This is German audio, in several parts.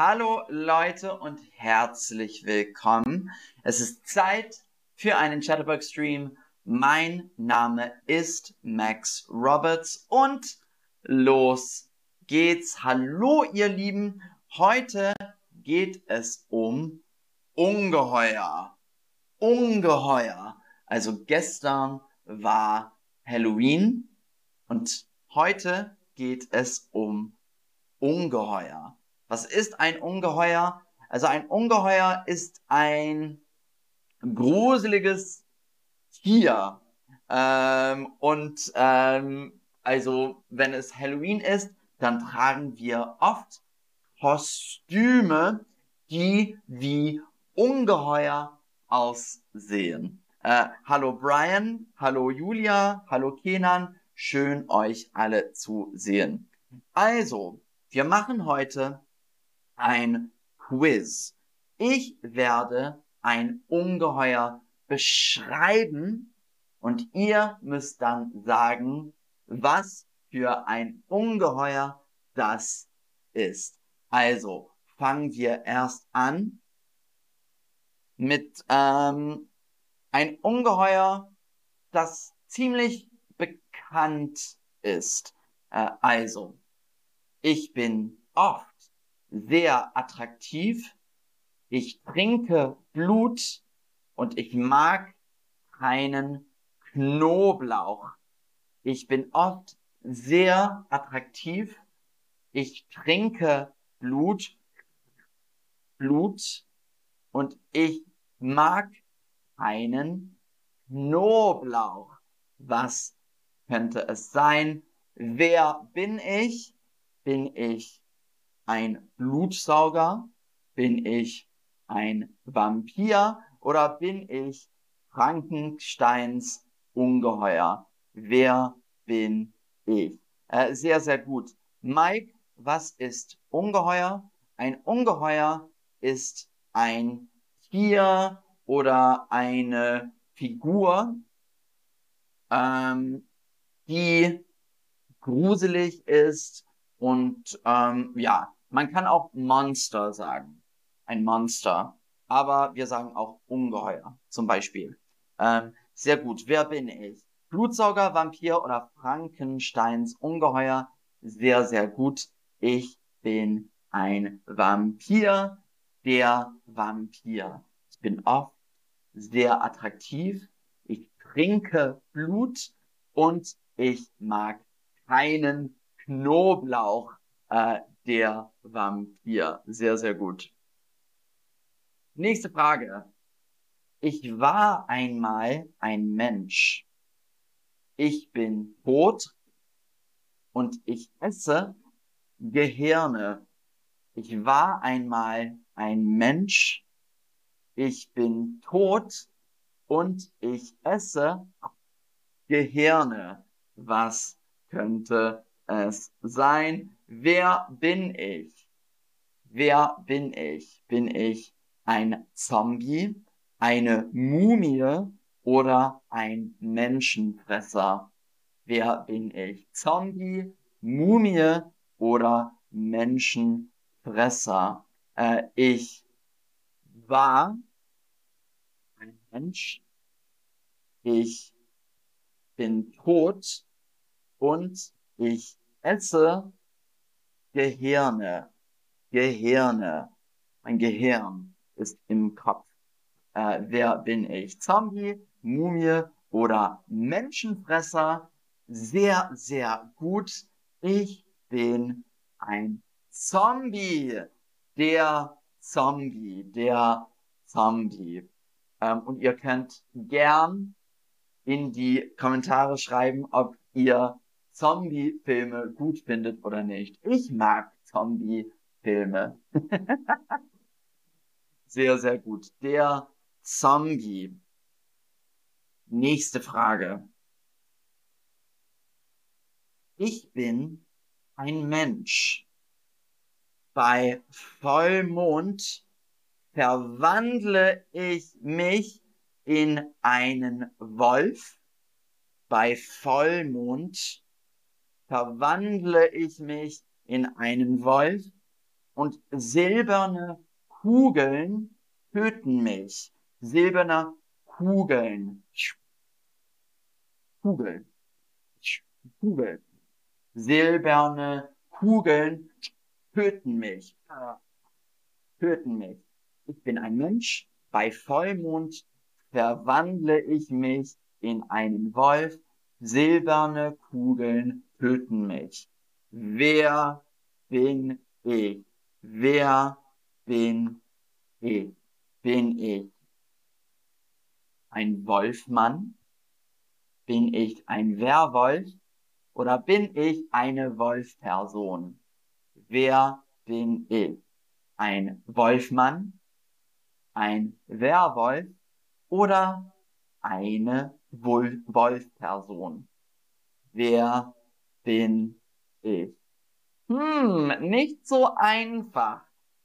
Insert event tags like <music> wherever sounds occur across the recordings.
Hallo Leute und herzlich willkommen. Es ist Zeit für einen Chatterbug Stream. Mein Name ist Max Roberts und los geht's. Hallo ihr Lieben. Heute geht es um Ungeheuer. Ungeheuer. Also gestern war Halloween und heute geht es um Ungeheuer. Was ist ein Ungeheuer? Also ein Ungeheuer ist ein gruseliges Tier. Ähm, und ähm, also wenn es Halloween ist, dann tragen wir oft Kostüme, die wie Ungeheuer aussehen. Äh, hallo Brian, hallo Julia, hallo Kenan, schön euch alle zu sehen. Also, wir machen heute ein Quiz. Ich werde ein Ungeheuer beschreiben und ihr müsst dann sagen, was für ein Ungeheuer das ist. Also fangen wir erst an mit ähm, ein Ungeheuer, das ziemlich bekannt ist. Äh, also, ich bin oft sehr attraktiv. Ich trinke Blut und ich mag keinen Knoblauch. Ich bin oft sehr attraktiv. Ich trinke Blut, Blut und ich mag keinen Knoblauch. Was könnte es sein? Wer bin ich? Bin ich ein Blutsauger? Bin ich ein Vampir? Oder bin ich Frankensteins Ungeheuer? Wer bin ich? Äh, sehr, sehr gut. Mike, was ist Ungeheuer? Ein Ungeheuer ist ein Tier oder eine Figur, ähm, die gruselig ist und ähm, ja, man kann auch Monster sagen. Ein Monster. Aber wir sagen auch Ungeheuer, zum Beispiel. Ähm, sehr gut. Wer bin ich? Blutsauger, Vampir oder Frankensteins Ungeheuer? Sehr, sehr gut. Ich bin ein Vampir. Der Vampir. Ich bin oft sehr attraktiv. Ich trinke Blut und ich mag keinen Knoblauch. Äh, der Vampir. Sehr, sehr gut. Nächste Frage. Ich war einmal ein Mensch. Ich bin tot und ich esse Gehirne. Ich war einmal ein Mensch. Ich bin tot und ich esse Gehirne. Was könnte es sein? Wer bin ich? Wer bin ich? Bin ich ein Zombie, eine Mumie oder ein Menschenfresser? Wer bin ich? Zombie, Mumie oder Menschenfresser? Äh, ich war ein Mensch. Ich bin tot und ich esse Gehirne. Gehirne. Mein Gehirn ist im Kopf. Äh, wer bin ich? Zombie, Mumie oder Menschenfresser? Sehr, sehr gut. Ich bin ein Zombie. Der Zombie. Der Zombie. Ähm, und ihr könnt gern in die Kommentare schreiben, ob ihr Zombie-Filme gut findet oder nicht. Ich mag Zombie-Filme. <laughs> sehr, sehr gut. Der Zombie. Nächste Frage. Ich bin ein Mensch. Bei Vollmond verwandle ich mich in einen Wolf. Bei Vollmond verwandle ich mich in einen Wolf und silberne Kugeln töten mich. Silberne Kugeln. Kugel. Kugel. Silberne Kugeln töten mich. Töten mich. Ich bin ein Mensch. Bei Vollmond verwandle ich mich in einen Wolf. Silberne Kugeln töten mich. Wer bin ich? Wer bin ich? Bin ich ein Wolfmann? Bin ich ein Werwolf? Oder bin ich eine Wolfperson? Wer bin ich? Ein Wolfmann? Ein Werwolf? Oder eine Wolfperson? Wer bin ich? Hm, nicht so einfach.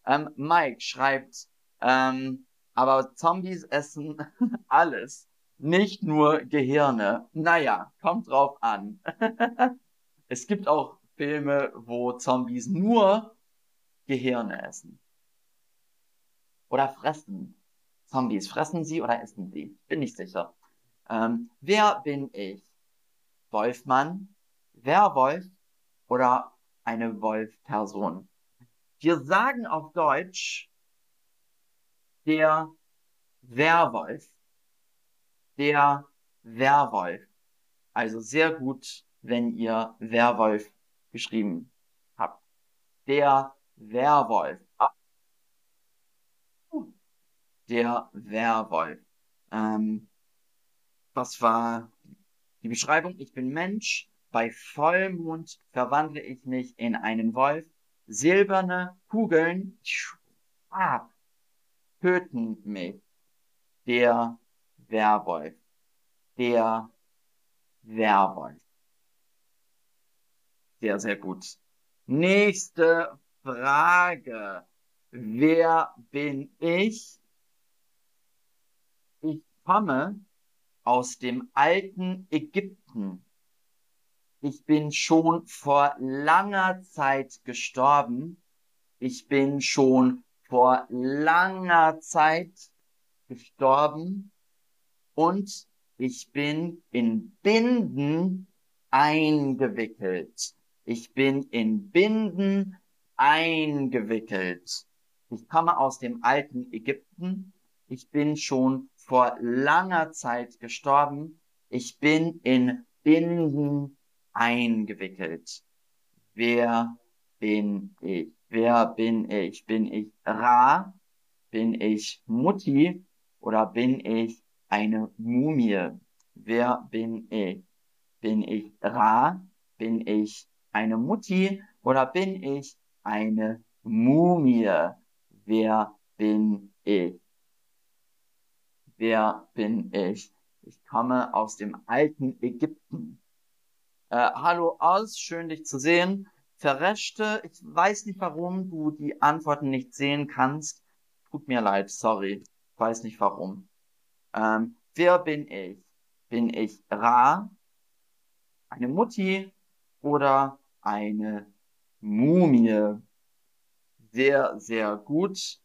Ähm, Mike schreibt, ähm, aber Zombies essen <laughs> alles, nicht nur Gehirne. Naja, kommt drauf an. <laughs> es gibt auch Filme, wo Zombies nur Gehirne essen. Oder fressen. Zombies, fressen sie oder essen sie? Bin nicht sicher. Ähm, wer bin ich? Wolfmann, Werwolf oder eine Wolf-Person. Wir sagen auf Deutsch der Werwolf. Der Werwolf. Also sehr gut, wenn ihr Werwolf geschrieben habt. Der Werwolf. Der Werwolf. Ähm, was war die Beschreibung? Ich bin Mensch, bei Vollmond verwandle ich mich in einen Wolf. Silberne Kugeln ah, töten mich. Der Werwolf. Der Werwolf. Sehr, sehr gut. Nächste Frage. Wer bin ich? Ich komme aus dem alten Ägypten. Ich bin schon vor langer Zeit gestorben. Ich bin schon vor langer Zeit gestorben. Und ich bin in Binden eingewickelt. Ich bin in Binden eingewickelt. Ich komme aus dem alten Ägypten. Ich bin schon vor langer Zeit gestorben. Ich bin in Binden eingewickelt. Wer bin ich? Wer bin ich? Bin ich Ra? Bin ich Mutti? Oder bin ich eine Mumie? Wer bin ich? Bin ich Ra? Bin ich eine Mutti? Oder bin ich eine Mumie? Wer bin ich? Wer bin ich? Ich komme aus dem alten Ägypten. Äh, hallo Oz, schön dich zu sehen. Verreschte, ich weiß nicht, warum du die Antworten nicht sehen kannst. Tut mir leid, sorry. Weiß nicht warum. Ähm, wer bin ich? Bin ich Ra, eine Mutti oder eine Mumie? Sehr, sehr gut.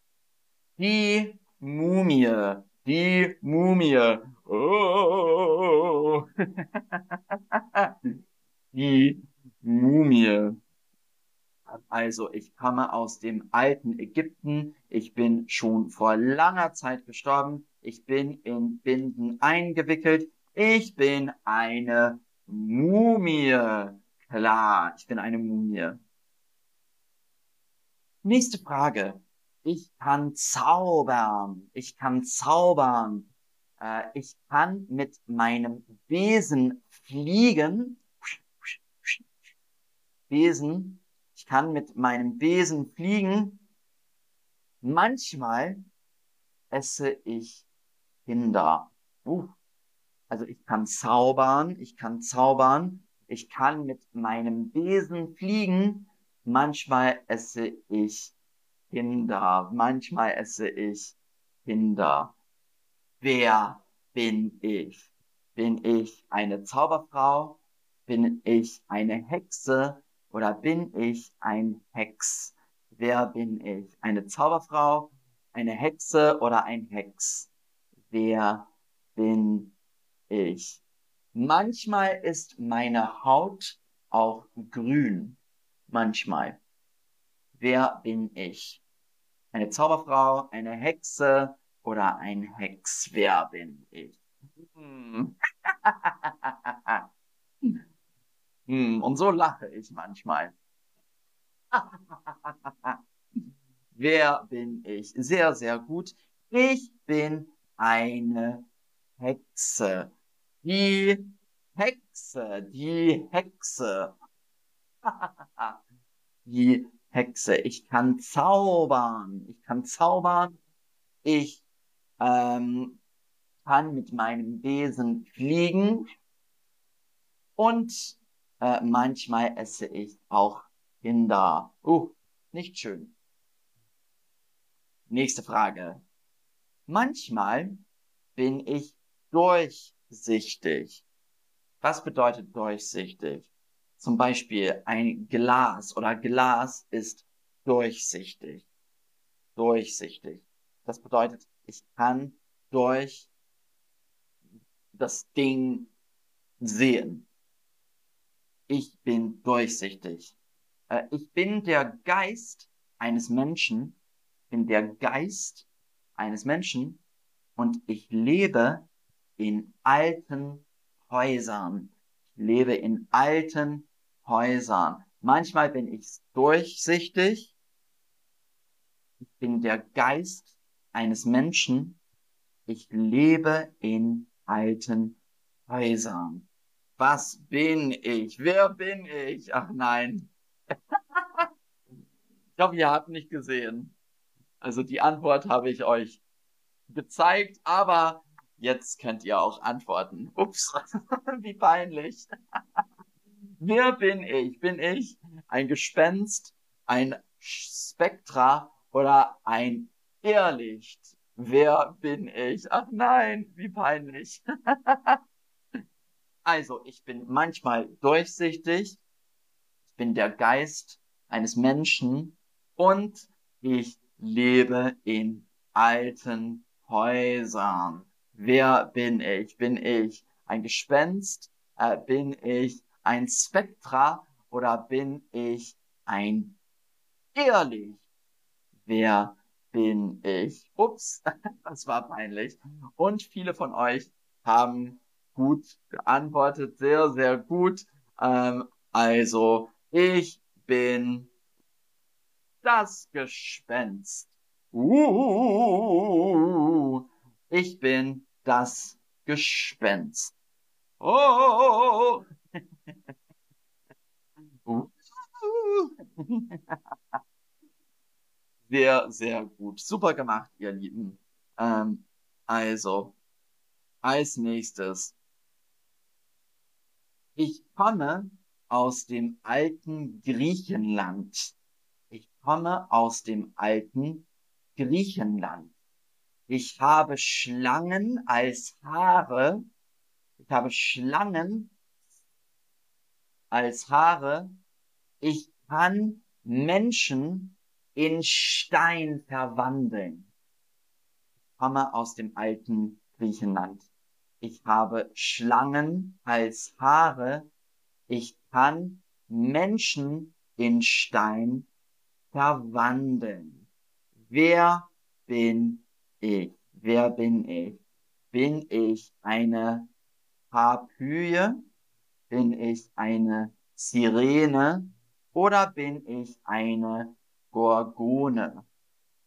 Die Mumie. Die Mumie. Oh. <laughs> die Mumie. Also, ich komme aus dem alten Ägypten. Ich bin schon vor langer Zeit gestorben. Ich bin in Binden eingewickelt. Ich bin eine Mumie. Klar, ich bin eine Mumie. Nächste Frage. Ich kann zaubern. Ich kann zaubern. Äh, ich kann mit meinem Besen fliegen Besen. Ich kann mit meinem Besen fliegen. Manchmal esse ich Kinder. Uh. Also ich kann zaubern, ich kann zaubern, ich kann mit meinem Besen fliegen. Manchmal esse ich Kinder, manchmal esse ich Kinder. Wer bin ich? Bin ich eine Zauberfrau? Bin ich eine Hexe? Oder bin ich ein Hex? Wer bin ich? Eine Zauberfrau, eine Hexe oder ein Hex? Wer bin ich? Manchmal ist meine Haut auch grün. Manchmal. Wer bin ich? Eine Zauberfrau, eine Hexe oder ein Hex? Wer bin ich? Hm. <laughs> hm, und so lache ich manchmal. <laughs> Wer bin ich? Sehr, sehr gut. Ich bin eine Hexe. Die Hexe, die Hexe. <laughs> die Hexe. Ich kann zaubern. Ich kann zaubern. Ich ähm, kann mit meinem Besen fliegen. Und äh, manchmal esse ich auch Kinder. Uh, nicht schön. Nächste Frage. Manchmal bin ich durchsichtig. Was bedeutet durchsichtig? Zum Beispiel ein Glas oder Glas ist durchsichtig. Durchsichtig. Das bedeutet, ich kann durch das Ding sehen. Ich bin durchsichtig. Äh, ich bin der Geist eines Menschen, bin der Geist eines Menschen und ich lebe in alten Häusern. Ich lebe in alten Häusern. Manchmal bin ich durchsichtig. Ich bin der Geist eines Menschen. Ich lebe in alten Häusern. Was bin ich? Wer bin ich? Ach nein. ich hoffe, ihr habt nicht gesehen. Also die Antwort habe ich euch gezeigt, aber jetzt könnt ihr auch antworten. Ups, <laughs> wie peinlich. Wer bin ich? Bin ich ein Gespenst, ein Spektra oder ein Irrlicht? Wer bin ich? Ach nein, wie peinlich. <laughs> also, ich bin manchmal durchsichtig. Ich bin der Geist eines Menschen und ich lebe in alten Häusern. Wer bin ich? Bin ich ein Gespenst? Äh, bin ich ein Spektra oder bin ich ein Irrlicht? Wer bin ich? Ups, <laughs> das war peinlich. Und viele von euch haben gut geantwortet, sehr, sehr gut. Ähm, also, ich bin das Gespenst. Uh, ich bin das Gespenst. Oh! <laughs> sehr, sehr gut. Super gemacht, ihr Lieben. Ähm, also, als nächstes. Ich komme aus dem alten Griechenland. Ich komme aus dem alten Griechenland. Ich habe Schlangen als Haare ich habe Schlangen als Haare. Ich kann Menschen in Stein verwandeln. Ich komme aus dem alten Griechenland. Ich habe Schlangen als Haare. Ich kann Menschen in Stein verwandeln. Wer bin ich? Wer bin ich? Bin ich eine Harpyie? Bin ich eine Sirene oder bin ich eine Gorgone?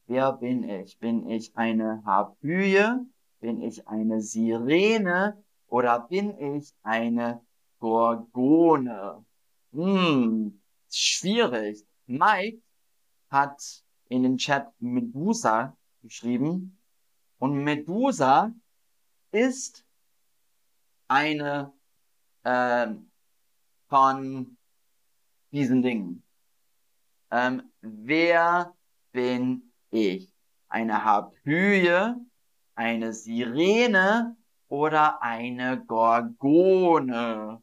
Wer bin ich? Bin ich eine Harpyie? Bin ich eine Sirene oder bin ich eine Gorgone? Hm, schwierig. Mike hat in den Chat Medusa geschrieben und Medusa ist eine ähm, von diesen Dingen. Ähm, wer bin ich? Eine Harpyie, eine Sirene oder eine Gorgone?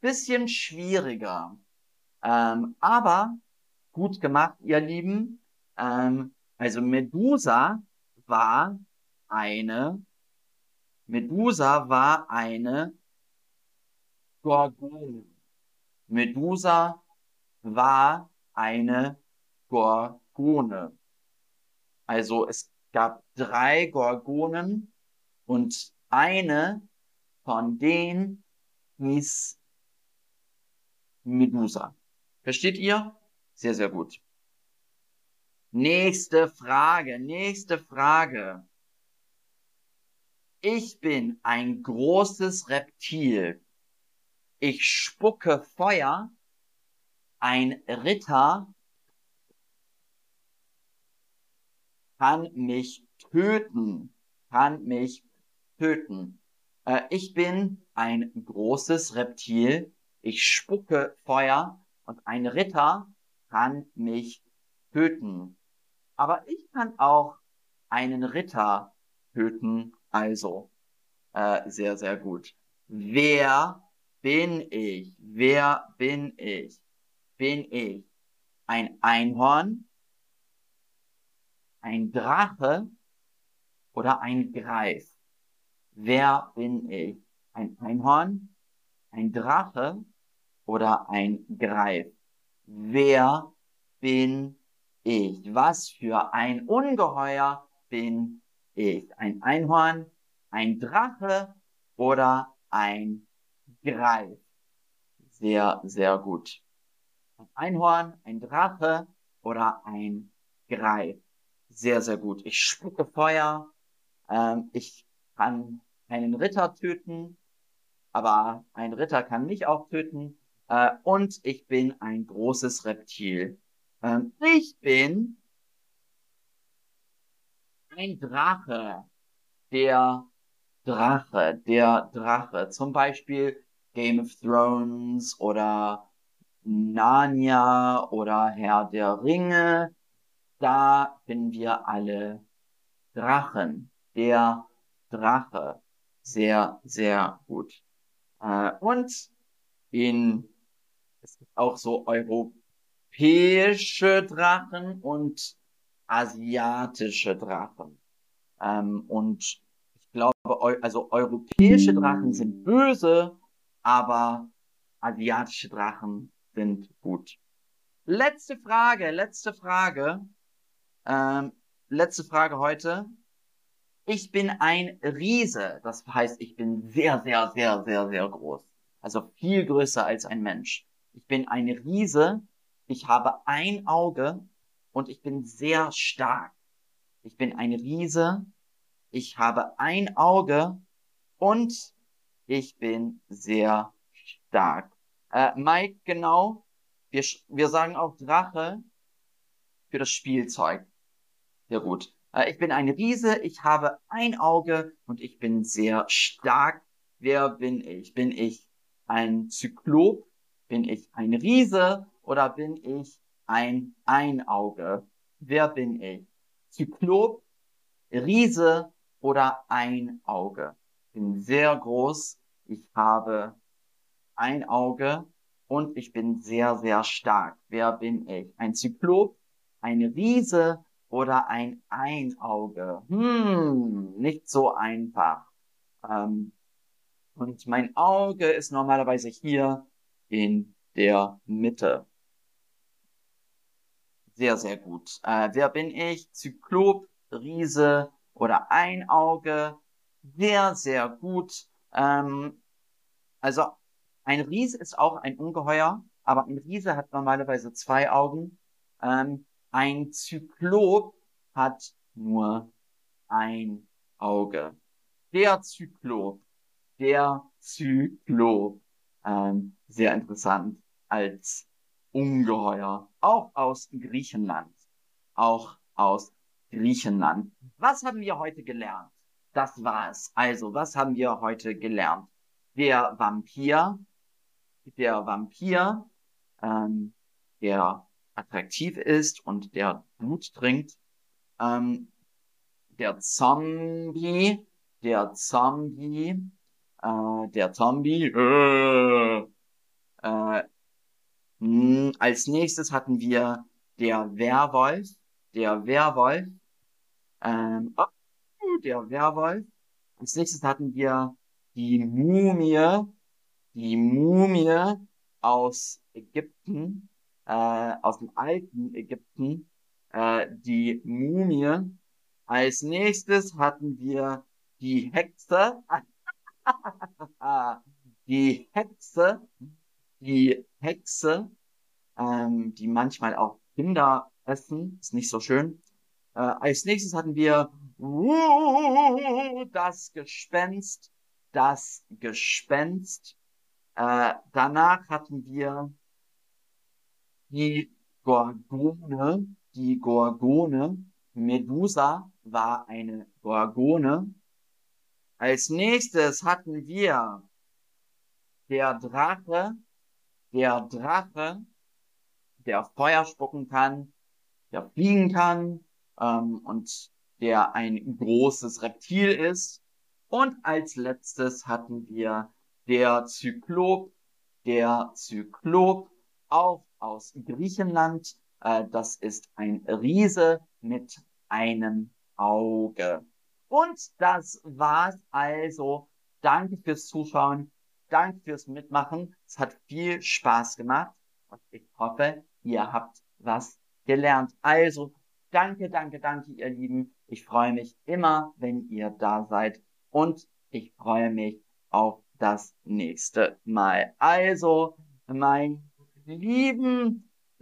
Bisschen schwieriger. Ähm, aber gut gemacht, ihr Lieben. Ähm, also Medusa war eine, Medusa war eine Gorgone. Medusa war eine Gorgone. Also es gab drei Gorgonen und eine von denen hieß Medusa. Versteht ihr? Sehr, sehr gut. Nächste Frage, nächste Frage. Ich bin ein großes Reptil. Ich spucke Feuer. Ein Ritter kann mich töten, kann mich töten. Äh, ich bin ein großes Reptil. Ich spucke Feuer und ein Ritter kann mich töten. Aber ich kann auch einen Ritter töten, also äh, sehr, sehr gut. Wer bin ich? Wer bin ich? Bin ich ein Einhorn, ein Drache oder ein Greif? Wer bin ich? Ein Einhorn, ein Drache oder ein Greif? Wer bin ich? Was für ein Ungeheuer bin ich? Ein Einhorn, ein Drache oder ein Greif? Sehr, sehr gut. Ein Einhorn, ein Drache oder ein Greif? Sehr, sehr gut. Ich spucke Feuer. Ähm, ich kann einen Ritter töten, aber ein Ritter kann mich auch töten. Äh, und ich bin ein großes Reptil. Ähm, ich bin ein Drache. Der Drache, der Drache. Zum Beispiel Game of Thrones oder Narnia oder Herr der Ringe. Da bin wir alle Drachen. Der Drache. Sehr, sehr gut. Äh, und in es gibt auch so europäische Drachen und asiatische Drachen. Ähm, und ich glaube, also europäische Drachen sind böse, aber asiatische Drachen sind gut. Letzte Frage, letzte Frage. Ähm, letzte Frage heute. Ich bin ein Riese. Das heißt, ich bin sehr, sehr, sehr, sehr, sehr groß. Also viel größer als ein Mensch. Ich bin ein Riese, ich habe ein Auge und ich bin sehr stark. Ich bin ein Riese, ich habe ein Auge und ich bin sehr stark. Äh, Mike, genau, wir, wir sagen auch Drache für das Spielzeug. Sehr gut. Äh, ich bin ein Riese, ich habe ein Auge und ich bin sehr stark. Wer bin ich? Bin ich ein Zyklop? Bin ich ein Riese oder bin ich ein Einauge? Wer bin ich? Zyklop, Riese oder Einauge? Bin sehr groß. Ich habe ein Auge und ich bin sehr, sehr stark. Wer bin ich? Ein Zyklop, ein Riese oder ein Einauge? Hm, nicht so einfach. Ähm, und mein Auge ist normalerweise hier in der Mitte. Sehr, sehr gut. Äh, wer bin ich? Zyklop, Riese oder Einauge? Sehr, sehr gut. Ähm, also ein Riese ist auch ein Ungeheuer, aber ein Riese hat normalerweise zwei Augen. Ähm, ein Zyklop hat nur ein Auge. Der Zyklop, der Zyklop ähm, sehr interessant als Ungeheuer. Auch aus Griechenland. Auch aus Griechenland. Was haben wir heute gelernt? Das war es. Also, was haben wir heute gelernt? Der Vampir, der Vampir, ähm, der attraktiv ist und der Blut trinkt. Ähm, der Zombie, der Zombie, äh, der Zombie. Äh, äh, mh, als nächstes hatten wir der Werwolf, der Werwolf, ähm, oh, der Werwolf. Als nächstes hatten wir die Mumie, die Mumie aus Ägypten, äh, aus dem alten Ägypten, äh, die Mumie. Als nächstes hatten wir die Hexe, <laughs> die Hexe, die Hexe, ähm, die manchmal auch Kinder essen, ist nicht so schön. Äh, als nächstes hatten wir uh, das Gespenst, das Gespenst. Äh, danach hatten wir die Gorgone, die Gorgone. Medusa war eine Gorgone. Als nächstes hatten wir der Drache, der Drache, der Feuer spucken kann, der fliegen kann ähm, und der ein großes Reptil ist. Und als letztes hatten wir der Zyklop, der Zyklop, auch aus Griechenland. Äh, das ist ein Riese mit einem Auge. Und das war's also. Danke fürs Zuschauen. Danke fürs Mitmachen. Es hat viel Spaß gemacht. Und ich hoffe, ihr habt was gelernt. Also, danke, danke, danke, ihr Lieben. Ich freue mich immer, wenn ihr da seid. Und ich freue mich auf das nächste Mal. Also, mein Lieben,